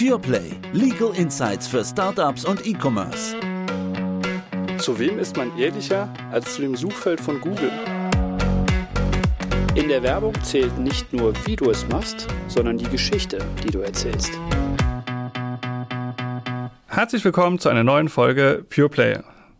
PurePlay. Legal Insights für Startups und E-Commerce. Zu wem ist man ehrlicher als zu dem Suchfeld von Google? In der Werbung zählt nicht nur, wie du es machst, sondern die Geschichte, die du erzählst. Herzlich willkommen zu einer neuen Folge PurePlay.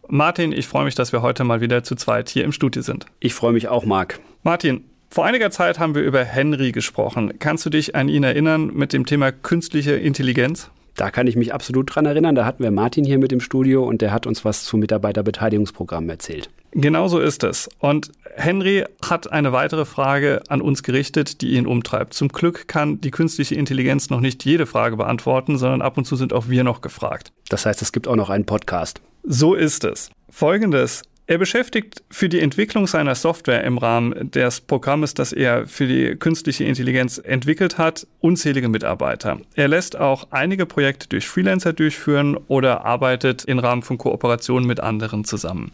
Martin, ich freue mich, dass wir heute mal wieder zu zweit hier im Studio sind. Ich freue mich auch, Marc. Martin, vor einiger Zeit haben wir über Henry gesprochen. Kannst du dich an ihn erinnern mit dem Thema künstliche Intelligenz? Da kann ich mich absolut dran erinnern. Da hatten wir Martin hier mit im Studio und der hat uns was zu Mitarbeiterbeteiligungsprogrammen erzählt. Genau so ist es. Und Henry hat eine weitere Frage an uns gerichtet, die ihn umtreibt. Zum Glück kann die künstliche Intelligenz noch nicht jede Frage beantworten, sondern ab und zu sind auch wir noch gefragt. Das heißt, es gibt auch noch einen Podcast. So ist es. Folgendes. Er beschäftigt für die Entwicklung seiner Software im Rahmen des Programmes, das er für die künstliche Intelligenz entwickelt hat, unzählige Mitarbeiter. Er lässt auch einige Projekte durch Freelancer durchführen oder arbeitet im Rahmen von Kooperationen mit anderen zusammen.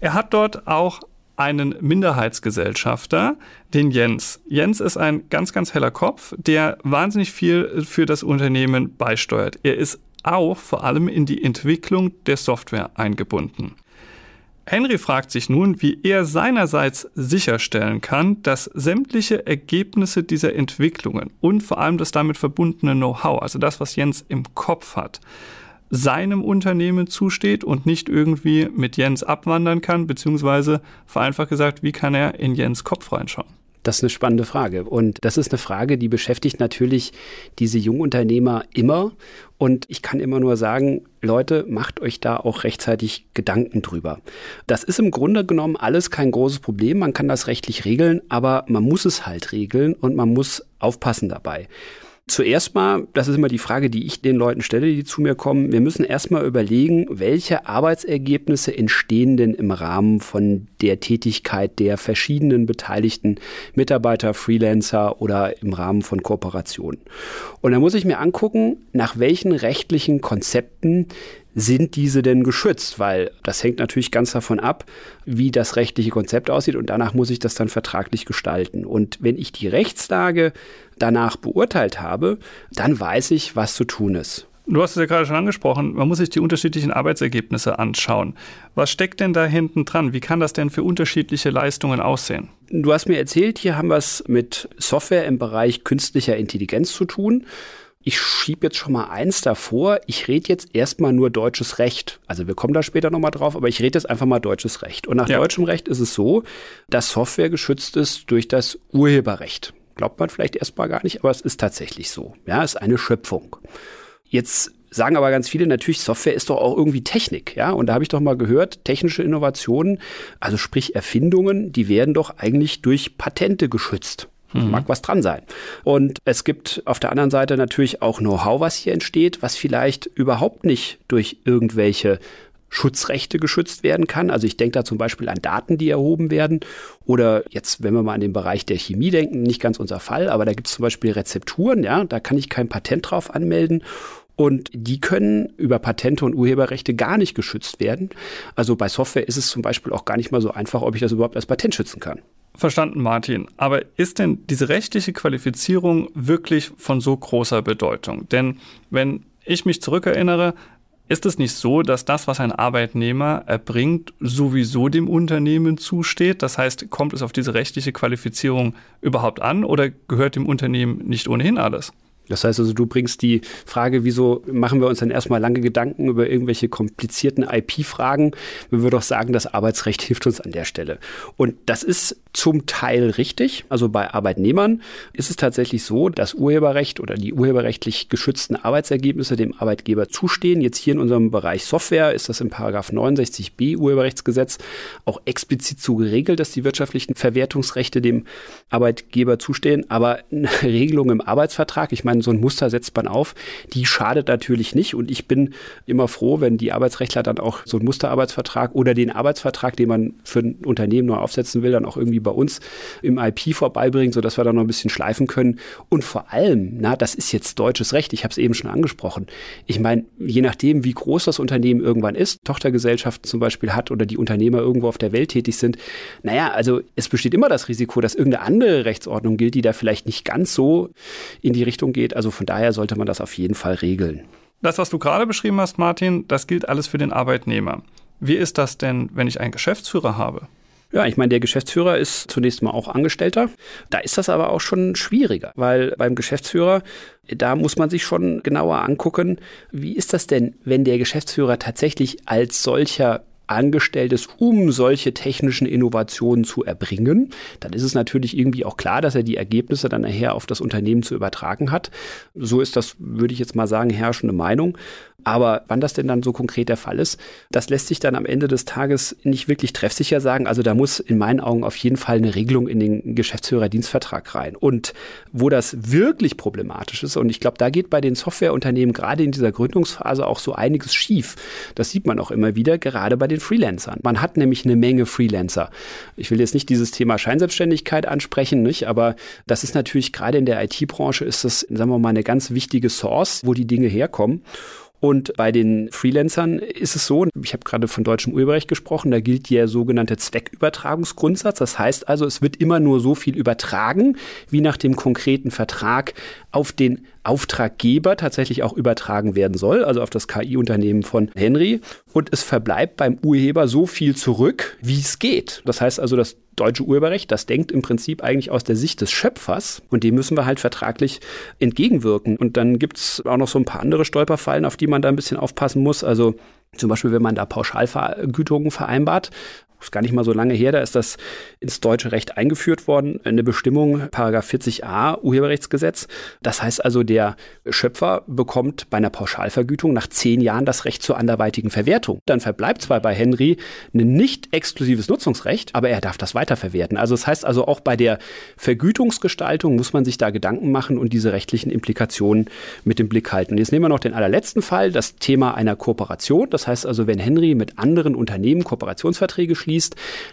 Er hat dort auch einen Minderheitsgesellschafter, den Jens. Jens ist ein ganz, ganz heller Kopf, der wahnsinnig viel für das Unternehmen beisteuert. Er ist auch vor allem in die Entwicklung der Software eingebunden. Henry fragt sich nun, wie er seinerseits sicherstellen kann, dass sämtliche Ergebnisse dieser Entwicklungen und vor allem das damit verbundene Know-how, also das, was Jens im Kopf hat, seinem Unternehmen zusteht und nicht irgendwie mit Jens abwandern kann, beziehungsweise vereinfacht gesagt, wie kann er in Jens Kopf reinschauen? Das ist eine spannende Frage. Und das ist eine Frage, die beschäftigt natürlich diese Jungunternehmer immer. Und ich kann immer nur sagen, Leute, macht euch da auch rechtzeitig Gedanken drüber. Das ist im Grunde genommen alles kein großes Problem. Man kann das rechtlich regeln, aber man muss es halt regeln und man muss aufpassen dabei. Zuerst mal, das ist immer die Frage, die ich den Leuten stelle, die zu mir kommen. Wir müssen erstmal überlegen, welche Arbeitsergebnisse entstehen denn im Rahmen von der Tätigkeit der verschiedenen beteiligten Mitarbeiter, Freelancer oder im Rahmen von Kooperationen. Und da muss ich mir angucken, nach welchen rechtlichen Konzepten sind diese denn geschützt? Weil das hängt natürlich ganz davon ab, wie das rechtliche Konzept aussieht und danach muss ich das dann vertraglich gestalten. Und wenn ich die Rechtslage danach beurteilt habe, dann weiß ich, was zu tun ist. Du hast es ja gerade schon angesprochen, man muss sich die unterschiedlichen Arbeitsergebnisse anschauen. Was steckt denn da hinten dran? Wie kann das denn für unterschiedliche Leistungen aussehen? Du hast mir erzählt, hier haben wir es mit Software im Bereich künstlicher Intelligenz zu tun ich schiebe jetzt schon mal eins davor. Ich rede jetzt erstmal nur deutsches Recht. Also wir kommen da später nochmal drauf, aber ich rede jetzt einfach mal deutsches Recht. Und nach ja. deutschem Recht ist es so, dass Software geschützt ist durch das Urheberrecht. Glaubt man vielleicht erstmal gar nicht, aber es ist tatsächlich so. Ja, es ist eine Schöpfung. Jetzt sagen aber ganz viele natürlich, Software ist doch auch irgendwie Technik, ja. Und da habe ich doch mal gehört, technische Innovationen, also sprich Erfindungen, die werden doch eigentlich durch Patente geschützt. Mhm. Mag was dran sein. Und es gibt auf der anderen Seite natürlich auch Know-how, was hier entsteht, was vielleicht überhaupt nicht durch irgendwelche Schutzrechte geschützt werden kann. Also ich denke da zum Beispiel an Daten, die erhoben werden. Oder jetzt, wenn wir mal an den Bereich der Chemie denken, nicht ganz unser Fall, aber da gibt es zum Beispiel Rezepturen, ja, da kann ich kein Patent drauf anmelden. Und die können über Patente und Urheberrechte gar nicht geschützt werden. Also bei Software ist es zum Beispiel auch gar nicht mal so einfach, ob ich das überhaupt als Patent schützen kann. Verstanden, Martin. Aber ist denn diese rechtliche Qualifizierung wirklich von so großer Bedeutung? Denn wenn ich mich zurückerinnere, ist es nicht so, dass das, was ein Arbeitnehmer erbringt, sowieso dem Unternehmen zusteht? Das heißt, kommt es auf diese rechtliche Qualifizierung überhaupt an oder gehört dem Unternehmen nicht ohnehin alles? Das heißt also, du bringst die Frage, wieso machen wir uns dann erstmal lange Gedanken über irgendwelche komplizierten IP-Fragen, wenn wir doch sagen, das Arbeitsrecht hilft uns an der Stelle. Und das ist zum Teil richtig. Also bei Arbeitnehmern ist es tatsächlich so, dass Urheberrecht oder die urheberrechtlich geschützten Arbeitsergebnisse dem Arbeitgeber zustehen. Jetzt hier in unserem Bereich Software ist das im Paragraph 69b Urheberrechtsgesetz auch explizit so geregelt, dass die wirtschaftlichen Verwertungsrechte dem Arbeitgeber zustehen. Aber eine Regelung im Arbeitsvertrag, ich meine, man so ein Muster setzt man auf, die schadet natürlich nicht. Und ich bin immer froh, wenn die Arbeitsrechtler dann auch so einen Musterarbeitsvertrag oder den Arbeitsvertrag, den man für ein Unternehmen neu aufsetzen will, dann auch irgendwie bei uns im IP vorbeibringen, sodass wir da noch ein bisschen schleifen können. Und vor allem, na, das ist jetzt deutsches Recht, ich habe es eben schon angesprochen. Ich meine, je nachdem, wie groß das Unternehmen irgendwann ist, Tochtergesellschaften zum Beispiel hat oder die Unternehmer irgendwo auf der Welt tätig sind, naja, also es besteht immer das Risiko, dass irgendeine andere Rechtsordnung gilt, die da vielleicht nicht ganz so in die Richtung geht, steht. Also von daher sollte man das auf jeden Fall regeln. Das, was du gerade beschrieben hast, Martin, das gilt alles für den Arbeitnehmer. Wie ist das denn, wenn ich einen Geschäftsführer habe? Ja, ich meine, der Geschäftsführer ist zunächst mal auch Angestellter. Da ist das aber auch schon schwieriger, weil beim Geschäftsführer, da muss man sich schon genauer angucken, wie ist das denn, wenn der Geschäftsführer tatsächlich als solcher angestellt ist, um solche technischen Innovationen zu erbringen, dann ist es natürlich irgendwie auch klar, dass er die Ergebnisse dann nachher auf das Unternehmen zu übertragen hat. So ist das, würde ich jetzt mal sagen, herrschende Meinung. Aber wann das denn dann so konkret der Fall ist, das lässt sich dann am Ende des Tages nicht wirklich treffsicher sagen. Also da muss in meinen Augen auf jeden Fall eine Regelung in den Geschäftsführerdienstvertrag rein. Und wo das wirklich problematisch ist, und ich glaube, da geht bei den Softwareunternehmen gerade in dieser Gründungsphase auch so einiges schief. Das sieht man auch immer wieder, gerade bei den Freelancern. Man hat nämlich eine Menge Freelancer. Ich will jetzt nicht dieses Thema Scheinselbstständigkeit ansprechen, nicht? aber das ist natürlich gerade in der IT-Branche ist das, sagen wir mal, eine ganz wichtige Source, wo die Dinge herkommen. Und bei den Freelancern ist es so, ich habe gerade von deutschem Urheberrecht gesprochen, da gilt der sogenannte Zweckübertragungsgrundsatz. Das heißt also, es wird immer nur so viel übertragen, wie nach dem konkreten Vertrag auf den Auftraggeber tatsächlich auch übertragen werden soll, also auf das KI-Unternehmen von Henry. Und es verbleibt beim Urheber so viel zurück, wie es geht. Das heißt also, das deutsche Urheberrecht, das denkt im Prinzip eigentlich aus der Sicht des Schöpfers und dem müssen wir halt vertraglich entgegenwirken. Und dann gibt's auch noch so ein paar andere Stolperfallen, auf die man da ein bisschen aufpassen muss. Also zum Beispiel, wenn man da Pauschalvergütungen vereinbart, ist gar nicht mal so lange her, da ist das ins deutsche Recht eingeführt worden, eine Bestimmung, Paragraph 40a Urheberrechtsgesetz. Das heißt also, der Schöpfer bekommt bei einer Pauschalvergütung nach zehn Jahren das Recht zur anderweitigen Verwertung. Dann verbleibt zwar bei Henry ein nicht exklusives Nutzungsrecht, aber er darf das weiterverwerten. Also das heißt also, auch bei der Vergütungsgestaltung muss man sich da Gedanken machen und diese rechtlichen Implikationen mit im Blick halten. jetzt nehmen wir noch den allerletzten Fall, das Thema einer Kooperation. Das heißt also, wenn Henry mit anderen Unternehmen Kooperationsverträge schließt,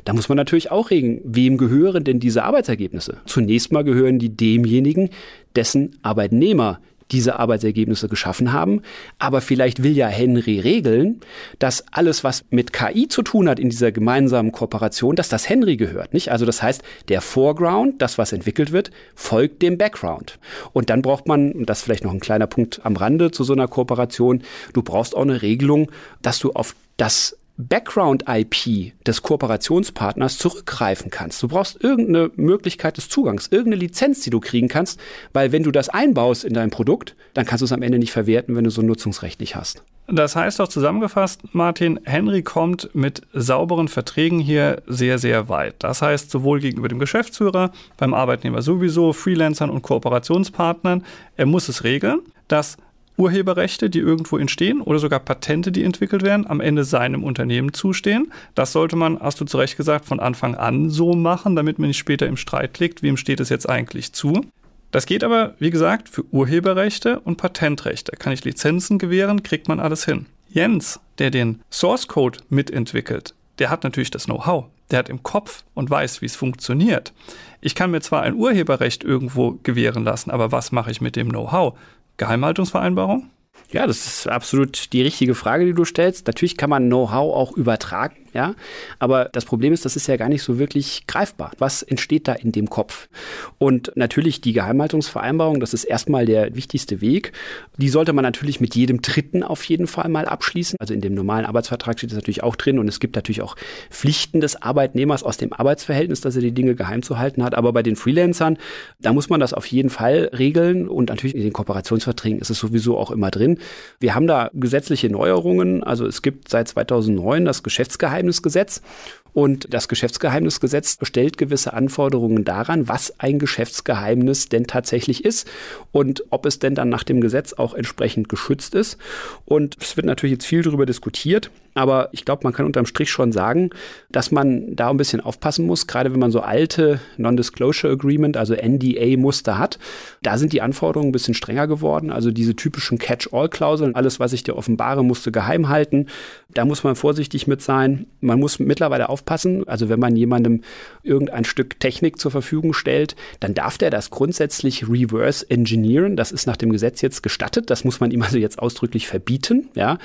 da muss man natürlich auch regen, wem gehören denn diese Arbeitsergebnisse? Zunächst mal gehören die demjenigen, dessen Arbeitnehmer diese Arbeitsergebnisse geschaffen haben. Aber vielleicht will ja Henry regeln, dass alles, was mit KI zu tun hat in dieser gemeinsamen Kooperation, dass das Henry gehört, nicht? Also das heißt, der Foreground, das, was entwickelt wird, folgt dem Background. Und dann braucht man, und das ist vielleicht noch ein kleiner Punkt am Rande zu so einer Kooperation, du brauchst auch eine Regelung, dass du auf das Background-IP des Kooperationspartners zurückgreifen kannst. Du brauchst irgendeine Möglichkeit des Zugangs, irgendeine Lizenz, die du kriegen kannst, weil wenn du das einbaust in dein Produkt, dann kannst du es am Ende nicht verwerten, wenn du so ein Nutzungsrecht nicht hast. Das heißt doch zusammengefasst, Martin, Henry kommt mit sauberen Verträgen hier sehr, sehr weit. Das heißt sowohl gegenüber dem Geschäftsführer, beim Arbeitnehmer sowieso, Freelancern und Kooperationspartnern, er muss es regeln, dass Urheberrechte, die irgendwo entstehen oder sogar Patente, die entwickelt werden, am Ende seinem Unternehmen zustehen. Das sollte man, hast du zu Recht gesagt, von Anfang an so machen, damit man nicht später im Streit liegt, wem steht es jetzt eigentlich zu. Das geht aber, wie gesagt, für Urheberrechte und Patentrechte. Kann ich Lizenzen gewähren, kriegt man alles hin. Jens, der den Source Code mitentwickelt, der hat natürlich das Know-how. Der hat im Kopf und weiß, wie es funktioniert. Ich kann mir zwar ein Urheberrecht irgendwo gewähren lassen, aber was mache ich mit dem Know-how? Geheimhaltungsvereinbarung? Ja, das ist absolut die richtige Frage, die du stellst. Natürlich kann man Know-how auch übertragen. Ja, aber das Problem ist, das ist ja gar nicht so wirklich greifbar. Was entsteht da in dem Kopf? Und natürlich die Geheimhaltungsvereinbarung, das ist erstmal der wichtigste Weg. Die sollte man natürlich mit jedem Dritten auf jeden Fall mal abschließen. Also in dem normalen Arbeitsvertrag steht das natürlich auch drin und es gibt natürlich auch Pflichten des Arbeitnehmers aus dem Arbeitsverhältnis, dass er die Dinge geheim zu halten hat. Aber bei den Freelancern, da muss man das auf jeden Fall regeln und natürlich in den Kooperationsverträgen ist es sowieso auch immer drin. Wir haben da gesetzliche Neuerungen. Also es gibt seit 2009 das Geschäftsgeheimnis Geschäftsgeheimnisgesetz. Und das Geschäftsgeheimnisgesetz stellt gewisse Anforderungen daran, was ein Geschäftsgeheimnis denn tatsächlich ist und ob es denn dann nach dem Gesetz auch entsprechend geschützt ist. Und es wird natürlich jetzt viel darüber diskutiert. Aber ich glaube, man kann unterm Strich schon sagen, dass man da ein bisschen aufpassen muss, gerade wenn man so alte Non-Disclosure Agreement, also NDA-Muster hat. Da sind die Anforderungen ein bisschen strenger geworden. Also diese typischen Catch-all-Klauseln, alles, was ich dir offenbare, musst du geheim halten. Da muss man vorsichtig mit sein. Man muss mittlerweile aufpassen. Also wenn man jemandem irgendein Stück Technik zur Verfügung stellt, dann darf der das grundsätzlich reverse engineeren. Das ist nach dem Gesetz jetzt gestattet. Das muss man ihm also jetzt ausdrücklich verbieten. Ja.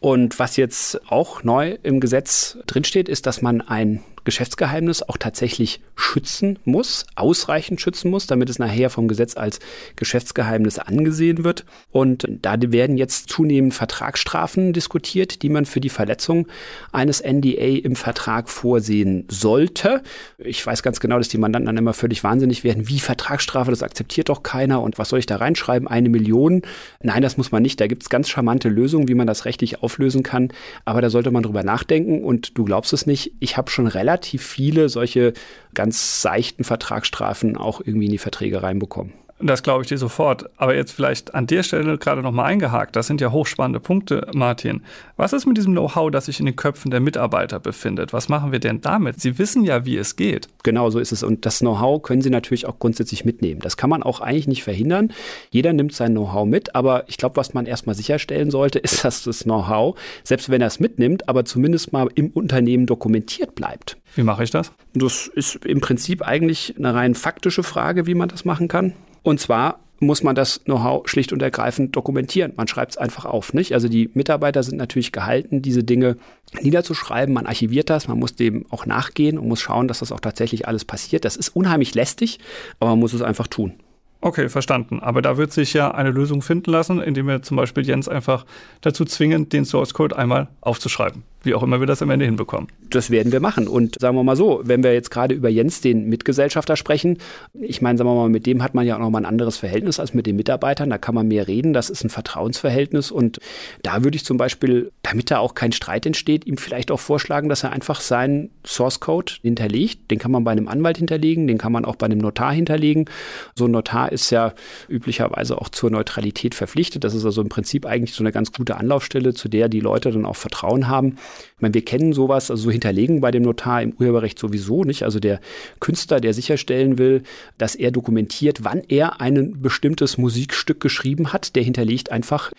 Und was jetzt auch neu im Gesetz drinsteht, ist, dass man ein Geschäftsgeheimnis auch tatsächlich schützen muss, ausreichend schützen muss, damit es nachher vom Gesetz als Geschäftsgeheimnis angesehen wird. Und da werden jetzt zunehmend Vertragsstrafen diskutiert, die man für die Verletzung eines NDA im Vertrag vorsehen sollte. Ich weiß ganz genau, dass die Mandanten dann immer völlig wahnsinnig werden. Wie Vertragsstrafe, das akzeptiert doch keiner. Und was soll ich da reinschreiben? Eine Million? Nein, das muss man nicht. Da gibt es ganz charmante Lösungen, wie man das rechtlich auflösen kann. Aber da sollte man drüber nachdenken. Und du glaubst es nicht, ich habe schon relativ viele solche ganz seichten Vertragsstrafen auch irgendwie in die Verträge reinbekommen. Das glaube ich dir sofort. Aber jetzt vielleicht an der Stelle gerade nochmal eingehakt. Das sind ja hochspannende Punkte, Martin. Was ist mit diesem Know-how, das sich in den Köpfen der Mitarbeiter befindet? Was machen wir denn damit? Sie wissen ja, wie es geht. Genau so ist es. Und das Know-how können Sie natürlich auch grundsätzlich mitnehmen. Das kann man auch eigentlich nicht verhindern. Jeder nimmt sein Know-how mit. Aber ich glaube, was man erstmal sicherstellen sollte, ist, dass das Know-how, selbst wenn er es mitnimmt, aber zumindest mal im Unternehmen dokumentiert bleibt. Wie mache ich das? Das ist im Prinzip eigentlich eine rein faktische Frage, wie man das machen kann. Und zwar muss man das Know-how schlicht und ergreifend dokumentieren. Man schreibt es einfach auf, nicht? Also die Mitarbeiter sind natürlich gehalten, diese Dinge niederzuschreiben. Man archiviert das, man muss dem auch nachgehen und muss schauen, dass das auch tatsächlich alles passiert. Das ist unheimlich lästig, aber man muss es einfach tun. Okay, verstanden. Aber da wird sich ja eine Lösung finden lassen, indem wir zum Beispiel Jens einfach dazu zwingen, den Source Code einmal aufzuschreiben wie auch immer wir das am Ende hinbekommen. Das werden wir machen. Und sagen wir mal so, wenn wir jetzt gerade über Jens, den Mitgesellschafter, sprechen, ich meine, sagen wir mal, mit dem hat man ja auch nochmal ein anderes Verhältnis als mit den Mitarbeitern. Da kann man mehr reden. Das ist ein Vertrauensverhältnis. Und da würde ich zum Beispiel, damit da auch kein Streit entsteht, ihm vielleicht auch vorschlagen, dass er einfach seinen Source Code hinterlegt. Den kann man bei einem Anwalt hinterlegen, den kann man auch bei einem Notar hinterlegen. So ein Notar ist ja üblicherweise auch zur Neutralität verpflichtet. Das ist also im Prinzip eigentlich so eine ganz gute Anlaufstelle, zu der die Leute dann auch Vertrauen haben. Ich meine, wir kennen sowas, also so hinterlegen bei dem Notar im Urheberrecht sowieso nicht. Also der Künstler, der sicherstellen will, dass er dokumentiert, wann er ein bestimmtes Musikstück geschrieben hat, der hinterlegt einfach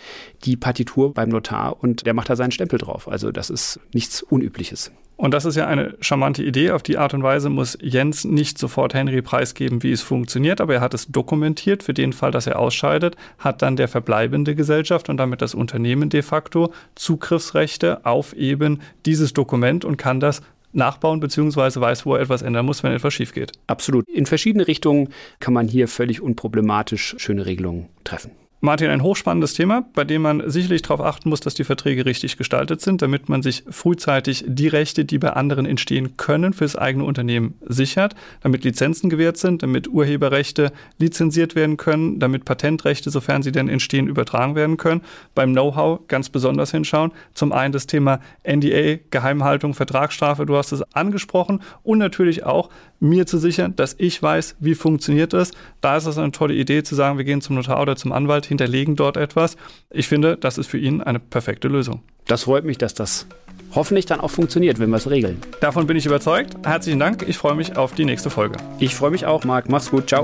die Partitur beim Notar und der macht da seinen Stempel drauf. Also das ist nichts Unübliches. Und das ist ja eine charmante Idee. Auf die Art und Weise muss Jens nicht sofort Henry preisgeben, wie es funktioniert, aber er hat es dokumentiert für den Fall, dass er ausscheidet, hat dann der verbleibende Gesellschaft und damit das Unternehmen de facto Zugriffsrechte auf eben dieses Dokument und kann das nachbauen beziehungsweise weiß, wo er etwas ändern muss, wenn etwas schief geht. Absolut. In verschiedene Richtungen kann man hier völlig unproblematisch schöne Regelungen treffen. Martin, ein hochspannendes Thema, bei dem man sicherlich darauf achten muss, dass die Verträge richtig gestaltet sind, damit man sich frühzeitig die Rechte, die bei anderen entstehen können, fürs eigene Unternehmen sichert, damit Lizenzen gewährt sind, damit Urheberrechte lizenziert werden können, damit Patentrechte, sofern sie denn entstehen, übertragen werden können. Beim Know-how ganz besonders hinschauen. Zum einen das Thema NDA, Geheimhaltung, Vertragsstrafe, du hast es angesprochen und natürlich auch mir zu sichern, dass ich weiß, wie funktioniert es. Da ist es eine tolle Idee zu sagen, wir gehen zum Notar oder zum Anwalt, hinterlegen dort etwas. Ich finde, das ist für ihn eine perfekte Lösung. Das freut mich, dass das hoffentlich dann auch funktioniert, wenn wir es regeln. Davon bin ich überzeugt. Herzlichen Dank. Ich freue mich auf die nächste Folge. Ich freue mich auch, Marc. Mach's gut. Ciao.